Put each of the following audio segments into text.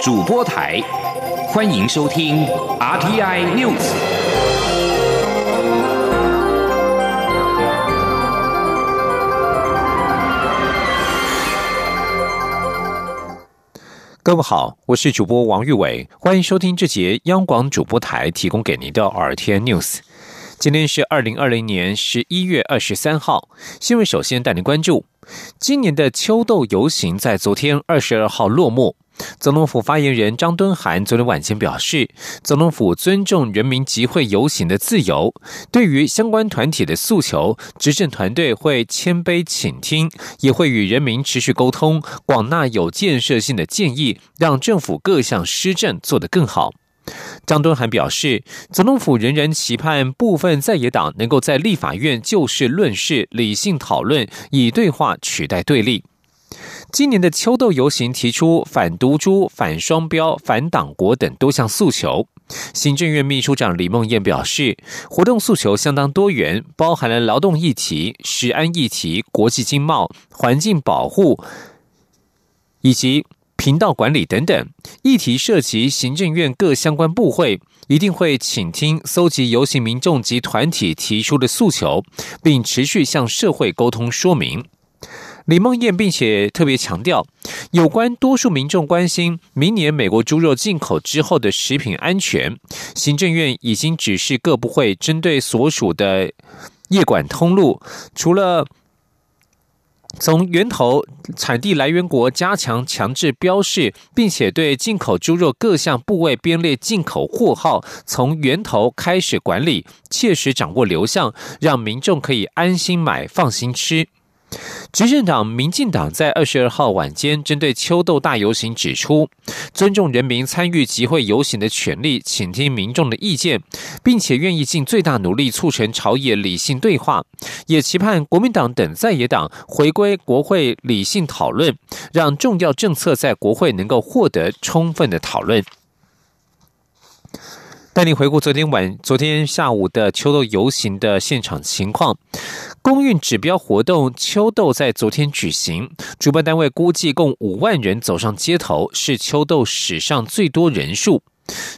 主播台，欢迎收听 RTI News。各位好，我是主播王玉伟，欢迎收听这节央广主播台提供给您的 RTI News。今天是二零二零年十一月二十三号，新闻首先带您关注。今年的秋斗游行在昨天二十二号落幕。总统府发言人张敦涵昨天晚间表示，总统府尊重人民集会游行的自由。对于相关团体的诉求，执政团队会谦卑倾听，也会与人民持续沟通，广纳有建设性的建议，让政府各项施政做得更好。张敦涵表示，总统府仍然期盼部分在野党能够在立法院就事论事、理性讨论，以对话取代对立。今年的秋斗游行提出反毒株、反双标、反党国等多项诉求。行政院秘书长李梦燕表示，活动诉求相当多元，包含了劳动议题、食安议题、国际经贸、环境保护以及。频道管理等等议题涉及行政院各相关部会，一定会倾听、搜集游行民众及团体提出的诉求，并持续向社会沟通说明。李梦燕并且特别强调，有关多数民众关心明年美国猪肉进口之后的食品安全，行政院已经指示各部会针对所属的业管通路，除了。从源头产地来源国加强强制标示，并且对进口猪肉各项部位编列进口货号，从源头开始管理，切实掌握流向，让民众可以安心买、放心吃。执政党民进党在二十二号晚间针对秋斗大游行指出，尊重人民参与集会游行的权利，倾听民众的意见，并且愿意尽最大努力促成朝野理性对话，也期盼国民党等在野党回归国会理性讨论，让重要政策在国会能够获得充分的讨论。带你回顾昨天晚、昨天下午的秋豆游行的现场情况。公运指标活动秋豆在昨天举行，主办单位估计共五万人走上街头，是秋豆史上最多人数。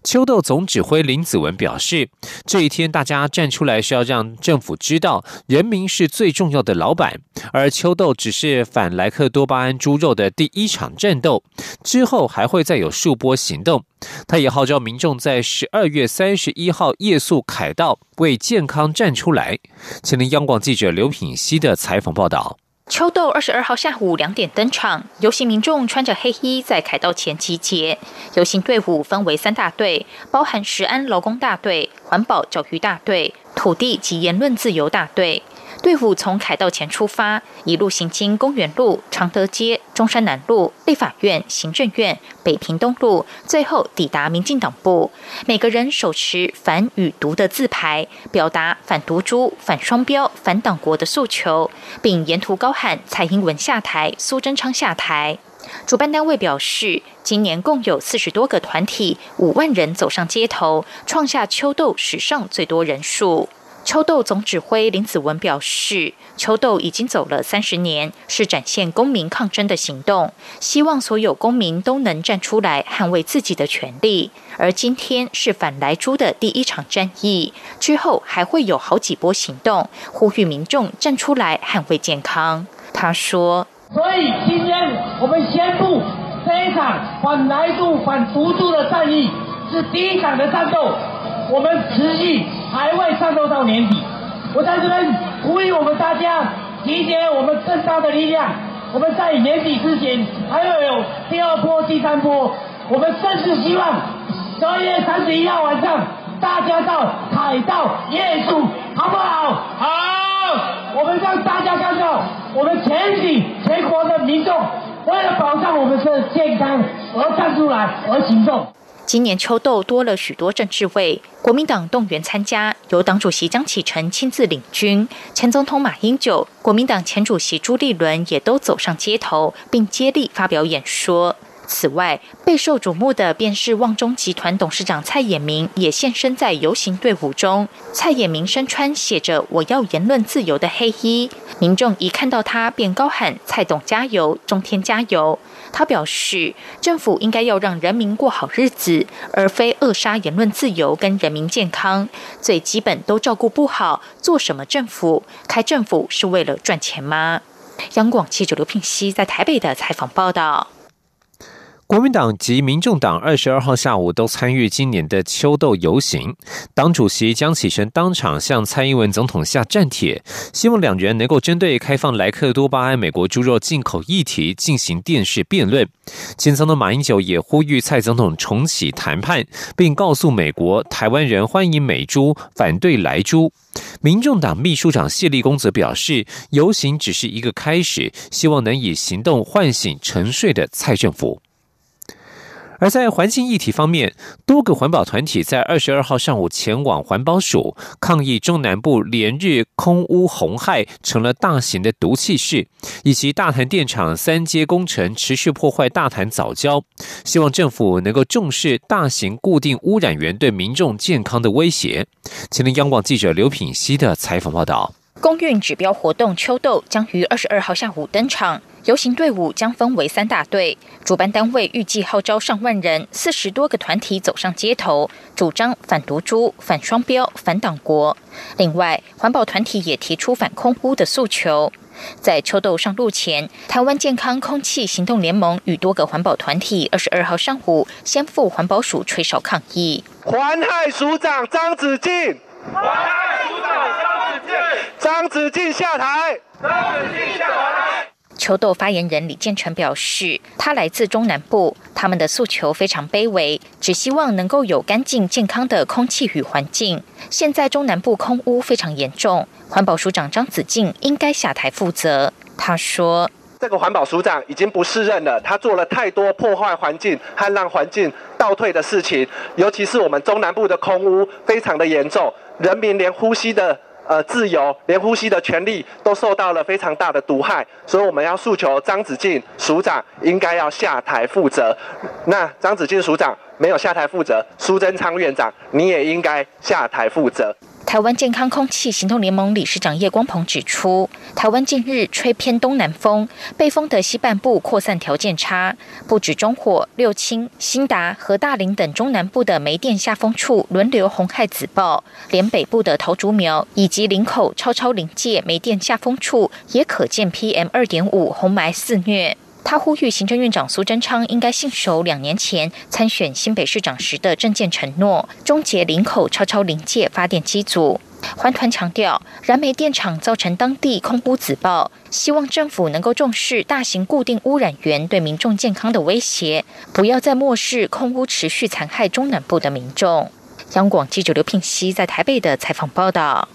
秋豆总指挥林子文表示，这一天大家站出来是要让政府知道，人民是最重要的老板，而秋豆只是反莱克多巴胺猪肉的第一场战斗，之后还会再有数波行动。他也号召民众在十二月三十一号夜宿凯道，为健康站出来。前听央广记者刘品熙的采访报道。秋豆二十二号下午两点登场，游行民众穿着黑衣在凯道前集结。游行队伍分为三大队，包含石安劳工大队、环保教育大队、土地及言论自由大队。队伍从凯道前出发，一路行经公园路、常德街、中山南路、立法院、行政院、北平东路，最后抵达民进党部。每个人手持“反”与“毒”的字牌，表达反毒株、反双标、反党国的诉求，并沿途高喊“蔡英文下台，苏贞昌下台”。主办单位表示，今年共有四十多个团体，五万人走上街头，创下秋斗史上最多人数。秋斗总指挥林子文表示，秋斗已经走了三十年，是展现公民抗争的行动，希望所有公民都能站出来捍卫自己的权利。而今天是反来猪的第一场战役，之后还会有好几波行动，呼吁民众站出来捍卫健康。他说：“所以今天我们宣布，这一场反来猪、反毒猪的战役是第一场的战斗，我们持续。”还会战斗到年底，我在这边呼吁我们大家集结我们更大的力量。我们在年底之前还要有第二波、第三波。我们甚至希望十二月三十一号晚上大家到海盗夜宿，好不好？好。我们让大家看到，我们全体全国的民众为了保障我们的健康而站出来而行动。今年秋斗多了许多政治位，国民党动员参加，由党主席江启臣亲自领军，前总统马英九、国民党前主席朱立伦也都走上街头，并接力发表演说。此外，备受瞩目的便是旺中集团董事长蔡衍明也现身在游行队伍中。蔡衍明身穿写着“我要言论自由”的黑衣，民众一看到他便高喊“蔡董加油，中天加油”。他表示，政府应该要让人民过好日子，而非扼杀言论自由跟人民健康。最基本都照顾不好，做什么政府？开政府是为了赚钱吗？央广记者刘聘熙在台北的采访报道。国民党及民众党二十二号下午都参与今年的秋斗游行，党主席江启臣当场向蔡英文总统下战帖，希望两人能够针对开放莱克多巴胺美国猪肉进口议题进行电视辩论。前总统马英九也呼吁蔡总统重启谈判，并告诉美国台湾人欢迎美猪，反对莱猪。民众党秘书长谢立功则表示，游行只是一个开始，希望能以行动唤醒沉睡的蔡政府。而在环境议题方面，多个环保团体在二十二号上午前往环保署抗议中南部连日空污红害成了大型的毒气室，以及大潭电厂三阶工程持续破坏大潭早礁，希望政府能够重视大型固定污染源对民众健康的威胁。前天央广记者刘品熙的采访报道。公运指标活动秋斗将于二十二号下午登场，游行队伍将分为三大队，主办单位预计号召上万人，四十多个团体走上街头，主张反毒株、反双标、反党国。另外，环保团体也提出反空污的诉求。在秋斗上路前，台湾健康空气行动联盟与多个环保团体二十二号上午先赴环保署吹哨抗议。环害署长张子静。张子静下台！张子静下台！球斗发言人李建成表示，他来自中南部，他们的诉求非常卑微，只希望能够有干净健康的空气与环境。现在中南部空污非常严重，环保署长张子静应该下台负责。他说。这个环保署长已经不适任了，他做了太多破坏环境和让环境倒退的事情，尤其是我们中南部的空污非常的严重，人民连呼吸的呃自由，连呼吸的权利都受到了非常大的毒害，所以我们要诉求张子静署长应该要下台负责。那张子静署长没有下台负责，苏贞昌院长你也应该下台负责。台湾健康空气行动联盟理事长叶光鹏指出，台湾近日吹偏东南风，北风的西半部扩散条件差，不止中火、六轻、新达和大林等中南部的煤电下风处轮流红害紫爆，连北部的头竹苗以及林口超超临界煤电下风处也可见 PM 二点五红霾肆虐。他呼吁行政院长苏贞昌应该信守两年前参选新北市长时的政见承诺，终结林口超超临界发电机组。环团强调，燃煤电厂造成当地空污紫爆，希望政府能够重视大型固定污染源对民众健康的威胁，不要再漠视空污持续残害中南部的民众。央广记者刘聘熙在台北的采访报道。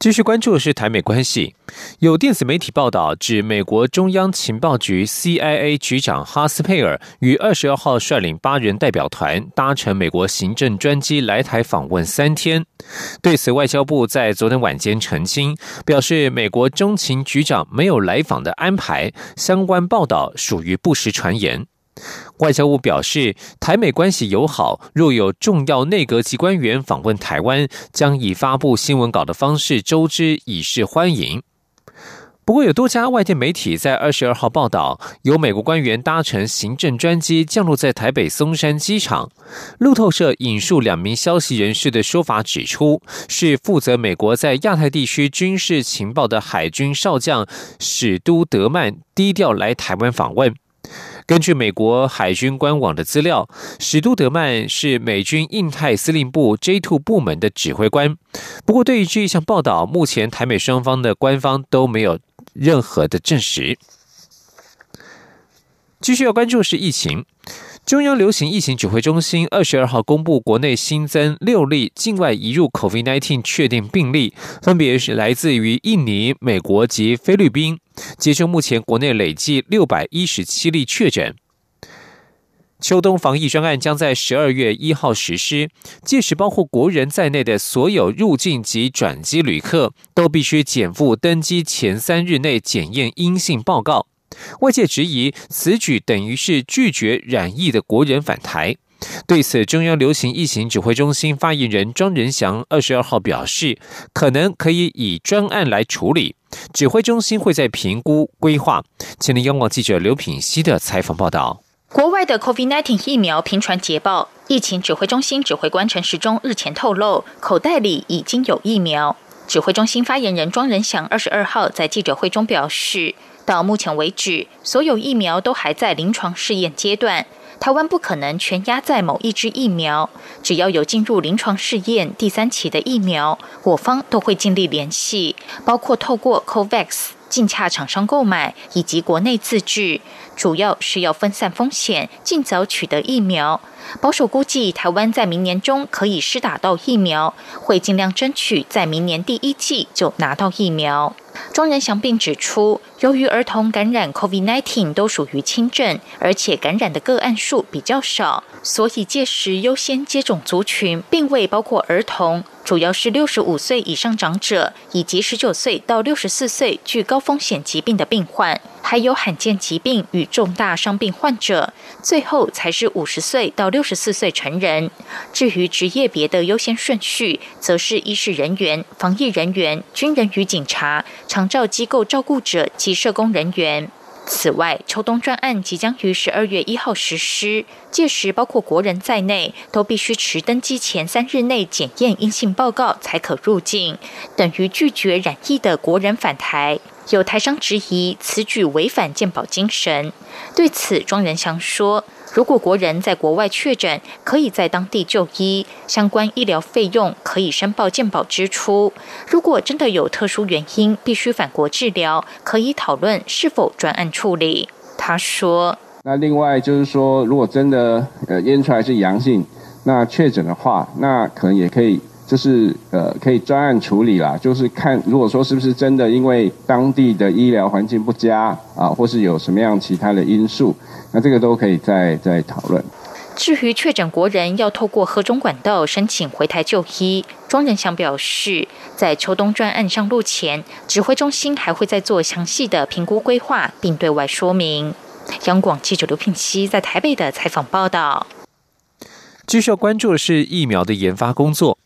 继续关注的是台美关系，有电子媒体报道指，美国中央情报局 CIA 局长哈斯佩尔于二十二号率领八人代表团搭乘美国行政专机来台访问三天。对此，外交部在昨天晚间澄清，表示美国中情局长没有来访的安排，相关报道属于不实传言。外交部表示，台美关系友好，若有重要内阁级官员访问台湾，将以发布新闻稿的方式周知，以示欢迎。不过，有多家外电媒体在二十二号报道，有美国官员搭乘行政专机降落在台北松山机场。路透社引述两名消息人士的说法指出，是负责美国在亚太地区军事情报的海军少将史都德曼低调来台湾访问。根据美国海军官网的资料，史都德曼是美军印太司令部 J Two 部门的指挥官。不过，对于这一项报道，目前台美双方的官方都没有任何的证实。继续要关注的是疫情。中央流行疫情指挥中心二十二号公布，国内新增六例境外移入 COVID-19 确定病例，分别是来自于印尼、美国及菲律宾。截至目前，国内累计六百一十七例确诊。秋冬防疫专案将在十二月一号实施，届时包括国人在内的所有入境及转机旅客都必须减负登机前三日内检验阴性报告。外界质疑此举等于是拒绝染疫的国人返台。对此，中央流行疫情指挥中心发言人庄仁祥二十二号表示，可能可以以专案来处理，指挥中心会在评估规划。前天央广记者刘品熙的采访报道。国外的 COVID-19 疫苗频传捷报，疫情指挥中心指挥官陈时中日前透露，口袋里已经有疫苗。指挥中心发言人庄仁祥二十二号在记者会中表示，到目前为止，所有疫苗都还在临床试验阶段。台湾不可能全压在某一支疫苗，只要有进入临床试验第三期的疫苗，我方都会尽力联系，包括透过 COVAX 进洽厂商购买，以及国内自制，主要是要分散风险，尽早取得疫苗。保守估计，台湾在明年中可以施打到疫苗，会尽量争取在明年第一季就拿到疫苗。庄仁祥并指出，由于儿童感染 COVID-19 都属于轻症，而且感染的个案数比较少，所以届时优先接种族群并未包括儿童，主要是六十五岁以上长者，以及十九岁到六十四岁具高风险疾病的病患，还有罕见疾病与重大伤病患者，最后才是五十岁到六十四岁成人。至于职业别的优先顺序，则是医事人员、防疫人员、军人与警察。长照机构照顾者及社工人员。此外，秋冬专案即将于十二月一号实施，届时包括国人在内，都必须持登机前三日内检验阴性报告才可入境，等于拒绝染疫的国人返台。有台商质疑此举违反健保精神，对此庄仁祥说。如果国人在国外确诊，可以在当地就医，相关医疗费用可以申报健保支出。如果真的有特殊原因必须返国治疗，可以讨论是否专案处理。他说：“那另外就是说，如果真的呃验出来是阳性，那确诊的话，那可能也可以就是呃可以专案处理啦。就是看如果说是不是真的因为当地的医疗环境不佳啊，或是有什么样其他的因素。”那这个都可以再再讨论。至于确诊国人要透过何种管道申请回台就医，庄仁祥表示，在秋冬专案上路前，指挥中心还会再做详细的评估规划，并对外说明。央广记者刘品熙在台北的采访报道。继续要关注的是疫苗的研发工作。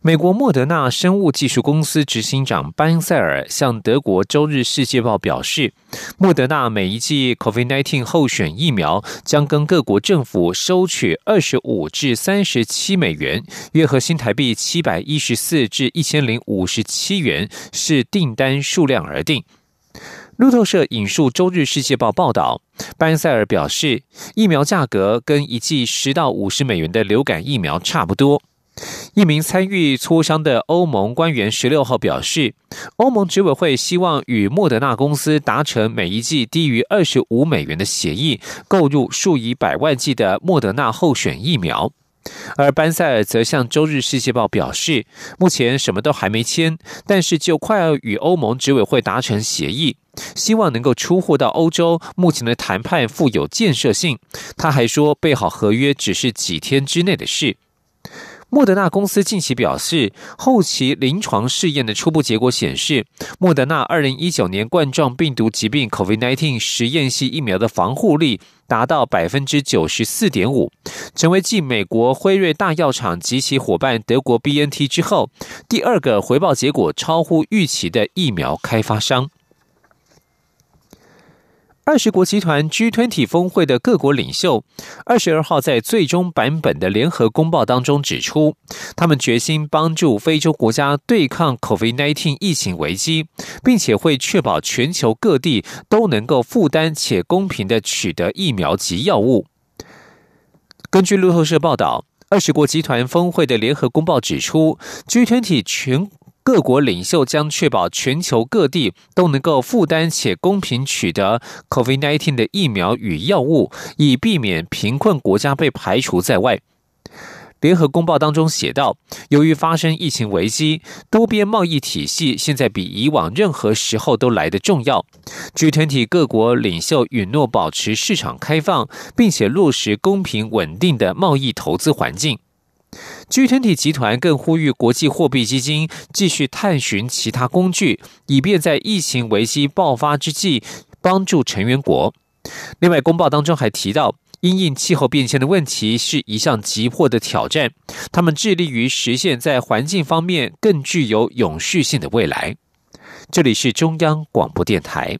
美国莫德纳生物技术公司执行长班塞尔向德国《周日世界报》表示，莫德纳每一剂 COVID-19 候选疫苗将跟各国政府收取二十五至三十七美元，约合新台币七百一十四至一千零五十七元，是订单数量而定。路透社引述《周日世界报》报道，班塞尔表示，疫苗价格跟一剂十到五十美元的流感疫苗差不多。一名参与磋商的欧盟官员十六号表示，欧盟执委会希望与莫德纳公司达成每一剂低于二十五美元的协议，购入数以百万计的莫德纳候选疫苗。而班塞尔则向《周日世界报》表示，目前什么都还没签，但是就快要与欧盟执委会达成协议，希望能够出货到欧洲。目前的谈判富有建设性。他还说，备好合约只是几天之内的事。莫德纳公司近期表示，后期临床试验的初步结果显示，莫德纳二零一九年冠状病毒疾病 （COVID-19） 实验系疫苗的防护力达到百分之九十四点五，成为继美国辉瑞大药厂及其伙伴德国 BNT 之后，第二个回报结果超乎预期的疫苗开发商。二十国集团 G20 峰会的各国领袖，二十二号在最终版本的联合公报当中指出，他们决心帮助非洲国家对抗 COVID-19 疫情危机，并且会确保全球各地都能够负担且公平的取得疫苗及药物。根据路透社报道，二十国集团峰会的联合公报指出，G20 全。各国领袖将确保全球各地都能够负担且公平取得 COVID-19 的疫苗与药物，以避免贫困国家被排除在外。联合公报当中写道：，由于发生疫情危机，多边贸易体系现在比以往任何时候都来得重要。G20 各国领袖允诺保持市场开放，并且落实公平稳定的贸易投资环境。G20 集团更呼吁国际货币基金继续探寻其他工具，以便在疫情危机爆发之际，帮助成员国。另外，公报当中还提到，因应气候变迁的问题是一项急迫的挑战，他们致力于实现在环境方面更具有永续性的未来。这里是中央广播电台。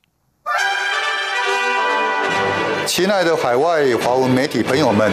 亲爱的海外华文媒体朋友们，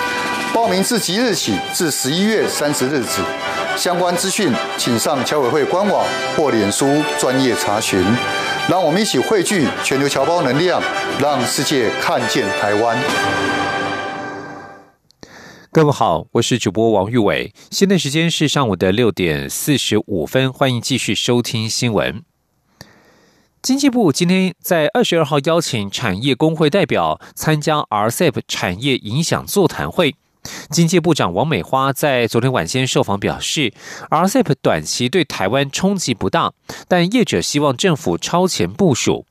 报名自即日起至十一月三十日止。相关资讯请上侨委会官网或脸书专业查询。让我们一起汇聚全球侨胞能量，让世界看见台湾。各位好，我是主播王玉伟。现在时间是上午的六点四十五分，欢迎继续收听新闻。经济部今天在二十二号邀请产业工会代表参加 RCEP 产业影响座谈会。经济部长王美花在昨天晚间受访表示，RCEP 短期对台湾冲击不大，但业者希望政府超前部署。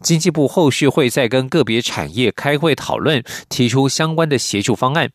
经济部后续会再跟个别产业开会讨论，提出相关的协助方案。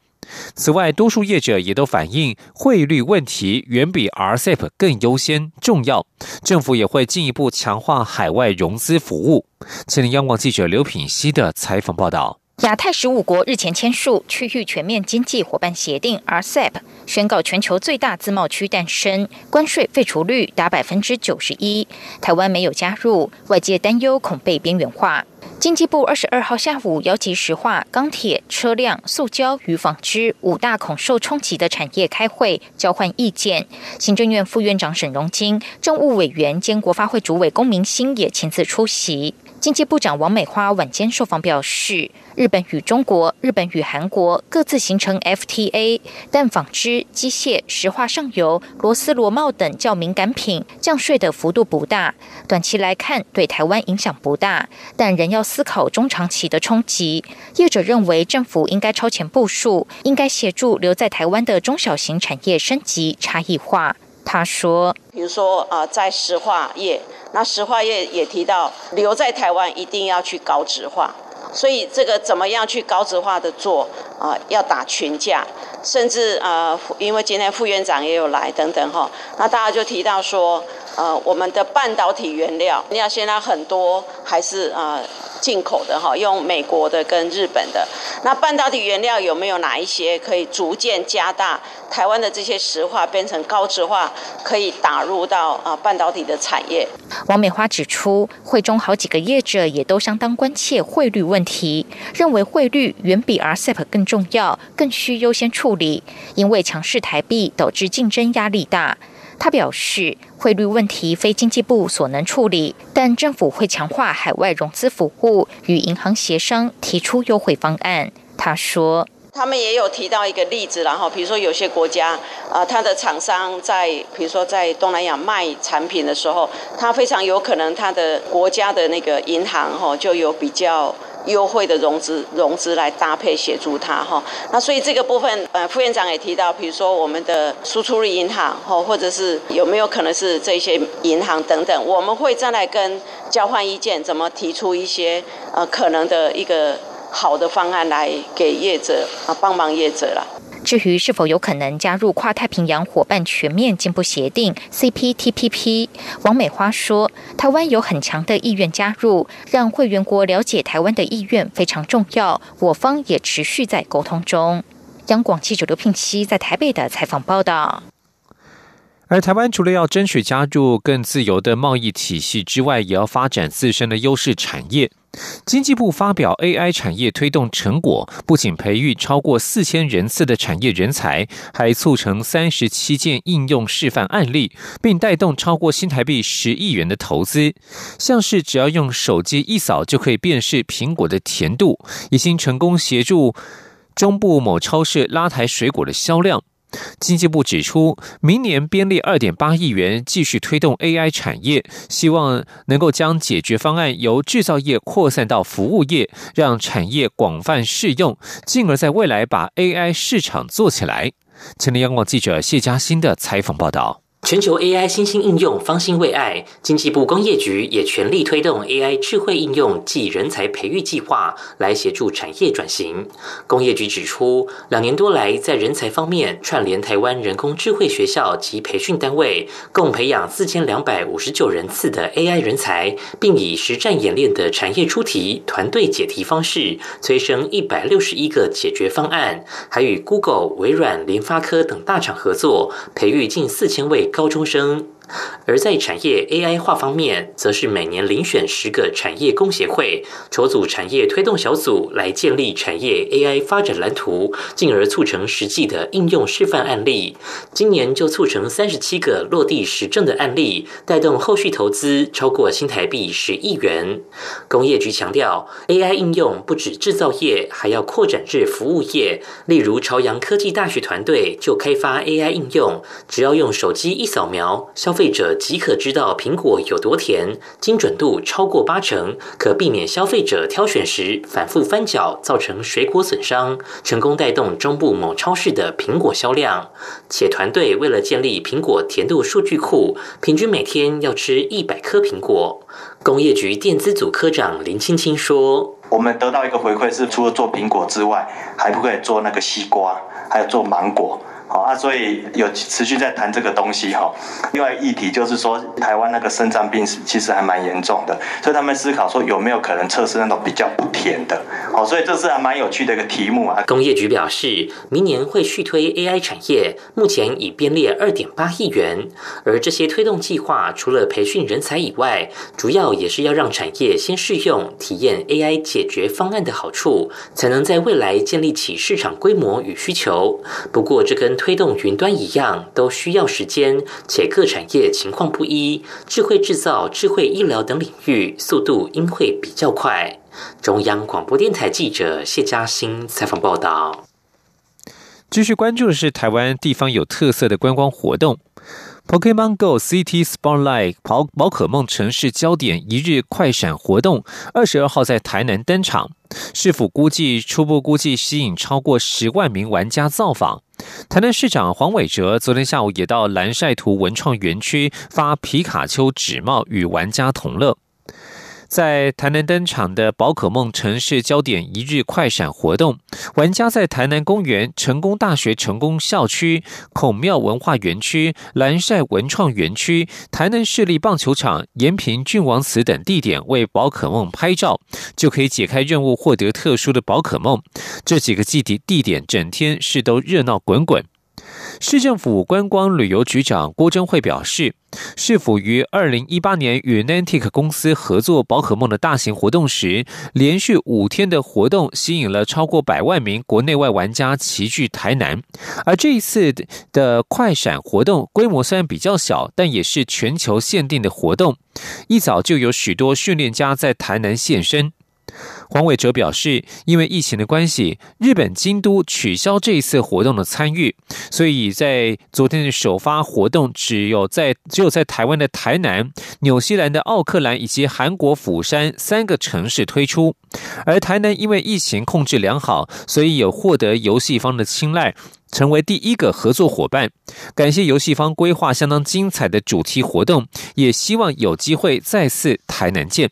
此外，多数业者也都反映汇率问题远比 RCEP 更优先重要。政府也会进一步强化海外融资服务。前天央广记者刘品希的采访报道。亚太十五国日前签署区域全面经济伙伴协定 （RCEP），宣告全球最大自贸区诞生，关税废除率达百分之九十一。台湾没有加入，外界担忧恐被边缘化。经济部二十二号下午邀集石化、钢铁、车辆、塑胶与纺织五大恐受冲击的产业开会，交换意见。行政院副院长沈荣金、政务委员兼国发会主委龚明鑫也亲自出席。经济部长王美花晚间受访表示，日本与中国、日本与韩国各自形成 FTA，但纺织、机械、石化上游、螺丝螺帽等较敏感品降税的幅度不大，短期来看对台湾影响不大，但仍要思考中长期的冲击。业者认为政府应该超前部署，应该协助留在台湾的中小型产业升级差异化。他说：“比如说啊，在石化业，那石化业也提到留在台湾一定要去高值化，所以这个怎么样去高值化的做啊？要打群架，甚至啊，因为今天副院长也有来等等哈，那大家就提到说，呃，我们的半导体原料，要现在很多还是啊。”进口的哈，用美国的跟日本的，那半导体原料有没有哪一些可以逐渐加大台湾的这些石化变成高值化，可以打入到啊半导体的产业？王美花指出，会中好几个业者也都相当关切汇率问题，认为汇率远比 RCEP 更重要，更需优先处理，因为强势台币导致竞争压力大。他表示，汇率问题非经济部所能处理，但政府会强化海外融资服务，与银行协商，提出优惠方案。他说，他们也有提到一个例子，然后比如说有些国家啊，他的厂商在比如说在东南亚卖产品的时候，他非常有可能他的国家的那个银行哈就有比较。优惠的融资融资来搭配协助他哈，那所以这个部分呃副院长也提到，比如说我们的输出率银行哈，或者是有没有可能是这些银行等等，我们会再来跟交换意见，怎么提出一些呃可能的一个好的方案来给业者啊帮忙业者了。至于是否有可能加入跨太平洋伙伴全面进步协定 （CPTPP），王美花说：“台湾有很强的意愿加入，让会员国了解台湾的意愿非常重要。我方也持续在沟通中。”央广记者刘聘熙在台北的采访报道。而台湾除了要争取加入更自由的贸易体系之外，也要发展自身的优势产业。经济部发表 AI 产业推动成果，不仅培育超过四千人次的产业人才，还促成三十七件应用示范案例，并带动超过新台币十亿元的投资。像是只要用手机一扫就可以辨识苹果的甜度，已经成功协助中部某超市拉抬水果的销量。经济部指出，明年编列二点八亿元，继续推动 AI 产业，希望能够将解决方案由制造业扩散到服务业，让产业广泛适用，进而在未来把 AI 市场做起来。前天央广记者谢佳欣的采访报道。全球 AI 新兴应用方兴未艾，经济部工业局也全力推动 AI 智慧应用暨人才培育计划，来协助产业转型。工业局指出，两年多来，在人才方面串联台湾人工智慧学校及培训单位，共培养四千两百五十九人次的 AI 人才，并以实战演练的产业出题、团队解题方式，催生一百六十一个解决方案，还与 Google、微软、联发科等大厂合作，培育近四千位。高中生。而在产业 AI 化方面，则是每年遴选十个产业工协会，筹组产业推动小组，来建立产业 AI 发展蓝图，进而促成实际的应用示范案例。今年就促成三十七个落地实证的案例，带动后续投资超过新台币十亿元。工业局强调，AI 应用不止制造业，还要扩展至服务业。例如，朝阳科技大学团队就开发 AI 应用，只要用手机一扫描，消消费者即可知道苹果有多甜，精准度超过八成，可避免消费者挑选时反复翻搅，造成水果损伤，成功带动中部某超市的苹果销量。且团队为了建立苹果甜度数据库，平均每天要吃一百颗苹果。工业局电资组科长林青青说：“我们得到一个回馈是，除了做苹果之外，还不可以做那个西瓜，还有做芒果。”啊，所以有持续在谈这个东西哈。另外议题就是说，台湾那个肾脏病其实还蛮严重的，所以他们思考说有没有可能测试那种比较不甜的。好，所以这是还蛮有趣的一个题目啊。工业局表示，明年会续推 AI 产业，目前已编列二点八亿元。而这些推动计划，除了培训人才以外，主要也是要让产业先试用、体验 AI 解决方案的好处，才能在未来建立起市场规模与需求。不过这跟推推动云端一样，都需要时间，且各产业情况不一。智慧制造、智慧医疗等领域，速度应会比较快。中央广播电台记者谢嘉欣采访报道。继续关注的是台湾地方有特色的观光活动。Pokemon Go City Spotlight 宝宝可梦城市焦点一日快闪活动，二十二号在台南登场。市府估计初步估计吸引超过十万名玩家造访。台南市长黄伟哲昨天下午也到蓝晒图文创园区发皮卡丘纸帽与玩家同乐。在台南登场的宝可梦城市焦点一日快闪活动，玩家在台南公园、成功大学成功校区、孔庙文化园区、蓝晒文创园区、台南市立棒球场、延平郡王祠等地点为宝可梦拍照，就可以解开任务，获得特殊的宝可梦。这几个基地地点整天是都热闹滚滚。市政府观光旅游局长郭珍惠表示，市府于二零一八年与 Nantic 公司合作宝可梦的大型活动时，连续五天的活动吸引了超过百万名国内外玩家齐聚台南。而这一次的快闪活动规模虽然比较小，但也是全球限定的活动，一早就有许多训练家在台南现身。黄伟哲表示，因为疫情的关系，日本京都取消这一次活动的参与，所以在昨天的首发活动只有在只有在台湾的台南、纽西兰的奥克兰以及韩国釜山三个城市推出。而台南因为疫情控制良好，所以有获得游戏方的青睐，成为第一个合作伙伴。感谢游戏方规划相当精彩的主题活动，也希望有机会再次台南见。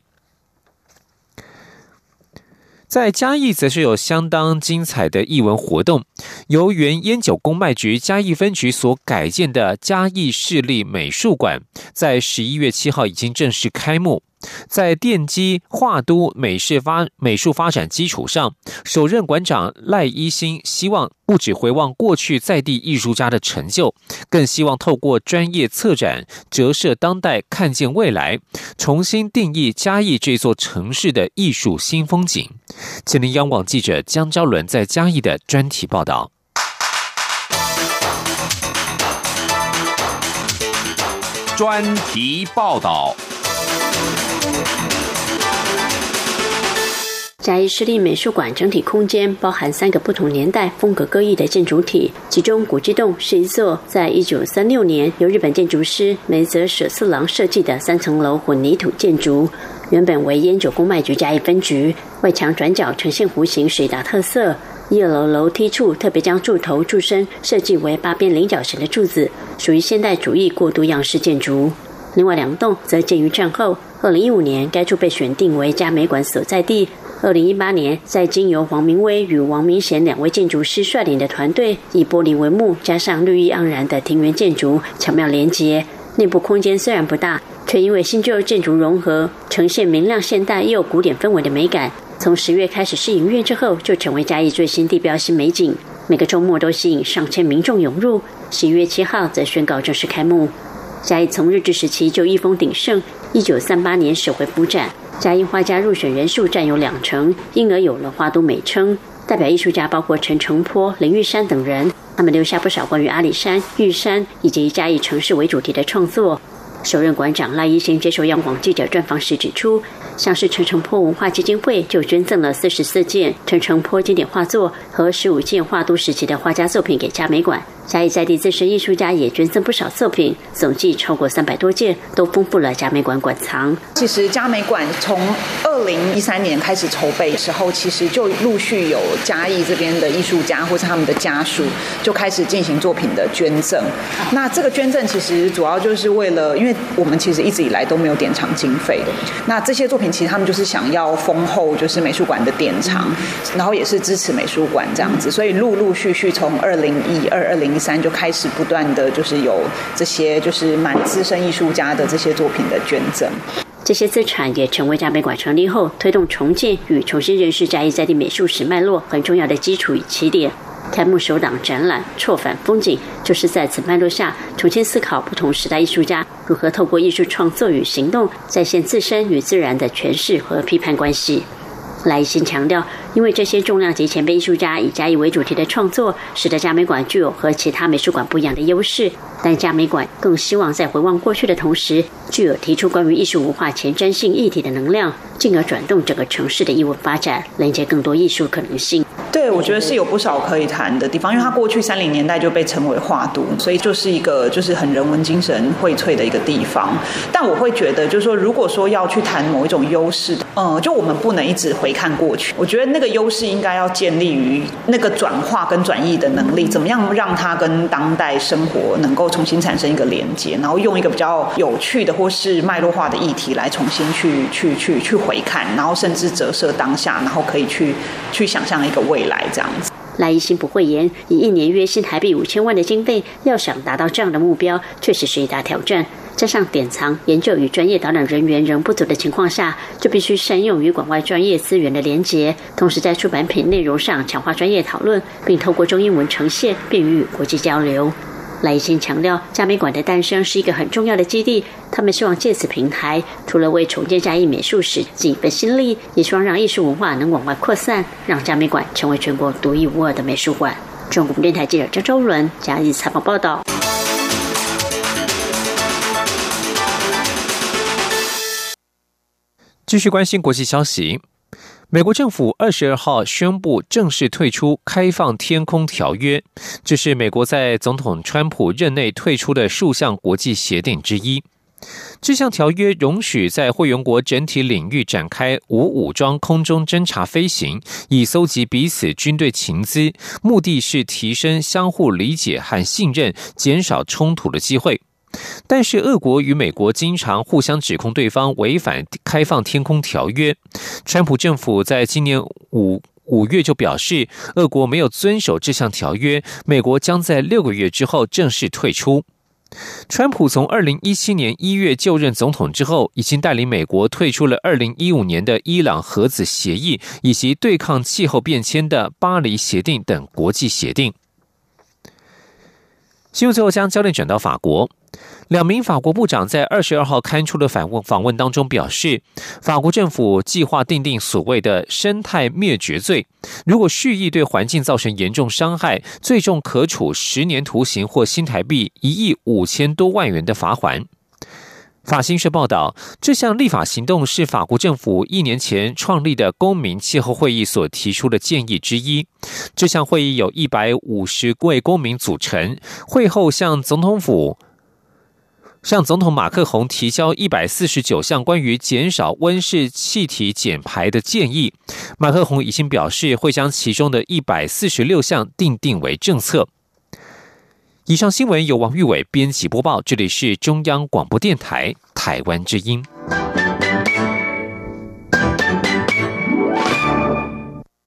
在嘉义，则是有相当精彩的艺文活动，由原烟酒公卖局嘉义分局所改建的嘉义市立美术馆，在十一月七号已经正式开幕。在奠基画都美式发美术发展基础上，首任馆长赖一新希望不只回望过去在地艺术家的成就，更希望透过专业策展折射当代，看见未来，重新定义嘉义这座城市的艺术新风景。吉林央广记者江昭伦在嘉义的专题报道。专题报道。嘉义市立美术馆整体空间包含三个不同年代、风格各异的建筑体，其中古迹洞是一座在一九三六年由日本建筑师梅泽舍四郎设计的三层楼混凝土建筑，原本为烟酒公卖局嘉义分局，外墙转角呈现弧形水达特色，一楼楼梯处特别将柱头、柱身设计为八边菱角形的柱子，属于现代主义过渡样式建筑。另外两栋则建于战后，二零一五年该处被选定为嘉美馆所在地。二零一八年，在经由黄明威与王明贤两位建筑师率领的团队，以玻璃帷幕加上绿意盎然的庭园建筑，巧妙连接。内部空间虽然不大，却因为新旧建筑融合，呈现明亮现代又古典氛围的美感。从十月开始试营业之后，就成为嘉义最新地标新美景。每个周末都吸引上千民众涌入。十一月七号则宣告正式开幕。嘉义从日治时期就一峰鼎盛，一九三八年首回复展。嘉义画家入选人数占有两成，因而有了“画都”美称。代表艺术家包括陈澄波、林玉山等人，他们留下不少关于阿里山、玉山以及嘉义城市为主题的创作。首任馆长赖一新接受央广记者专访时指出，像是陈澄波文化基金会就捐赠了四十四件陈澄波经典画作和十五件画都时期的画家作品给嘉美馆。嘉义在地资深艺术家也捐赠不少作品，总计超过三百多件，都丰富了嘉美馆馆藏。其实嘉美馆从二零一三年开始筹备的时候，其实就陆续有嘉义这边的艺术家或是他们的家属就开始进行作品的捐赠。那这个捐赠其实主要就是为了，因为我们其实一直以来都没有典藏经费的。那这些作品其实他们就是想要丰厚，就是美术馆的典藏，然后也是支持美术馆这样子，所以陆陆续续从二零一二、二零。零三就开始不断的就是有这些就是蛮资深艺术家的这些作品的捐赠，这些资产也成为嘉美馆成立后推动重建与重新认识嘉义在地美术史脉络很重要的基础与起点。开幕首档展览《错反风景》就是在此脉络下重新思考不同时代艺术家如何透过艺术创作与行动再现自身与自然的诠释和批判关系。来信强调，因为这些重量级前辈艺术家以嘉义为主题的创作，使得嘉美馆具有和其他美术馆不一样的优势。但嘉美馆更希望在回望过去的同时，具有提出关于艺术文化前瞻性议题的能量，进而转动整个城市的艺文发展，连接更多艺术可能性。对，我觉得是有不少可以谈的地方，因为它过去三零年代就被称为画都，所以就是一个就是很人文精神荟萃的一个地方。但我会觉得，就是说，如果说要去谈某一种优势，嗯，就我们不能一直回看过去。我觉得那优势应该要建立于那个转化跟转译的能力，怎么样让它跟当代生活能够重新产生一个连接，然后用一个比较有趣的或是脉络化的议题来重新去去去去回看，然后甚至折射当下，然后可以去去想象一个未。来这样子，赖一心不讳言，以一年约薪台币五千万的经费，要想达到这样的目标，确实是一大挑战。加上典藏、研究与专业导览人员仍不足的情况下，就必须善用与馆外专业资源的连结，同时在出版品内容上强化专业讨论，并透过中英文呈现，便于与国际交流。赖先强调，嘉美馆的诞生是一个很重要的基地。他们希望借此平台，除了为重建嘉义美术史尽一份心力，也希望让艺术文化能往外扩散，让嘉美馆成为全国独一无二的美术馆。中国电台记者张周伦嘉义采访报道。继续关心国际消息。美国政府二十二号宣布正式退出《开放天空条约》，这是美国在总统川普任内退出的数项国际协定之一。这项条约容许在会员国整体领域展开无武装空中侦察飞行，以搜集彼此军队情资，目的是提升相互理解和信任，减少冲突的机会。但是，俄国与美国经常互相指控对方违反开放天空条约。川普政府在今年五五月就表示，俄国没有遵守这项条约，美国将在六个月之后正式退出。川普从二零一七年一月就任总统之后，已经带领美国退出了二零一五年的伊朗核子协议以及对抗气候变迁的巴黎协定等国际协定。新闻最后将焦点转到法国。两名法国部长在二十二号刊出的访问访问当中表示，法国政府计划定定所谓的生态灭绝罪，如果蓄意对环境造成严重伤害，最重可处十年徒刑或新台币一亿五千多万元的罚款。法新社报道，这项立法行动是法国政府一年前创立的公民气候会议所提出的建议之一。这项会议有一百五十位公民组成，会后向总统府、向总统马克宏提交一百四十九项关于减少温室气体减排的建议。马克宏已经表示会将其中的一百四十六项定定为政策。以上新闻由王玉伟编辑播报，这里是中央广播电台台湾之音。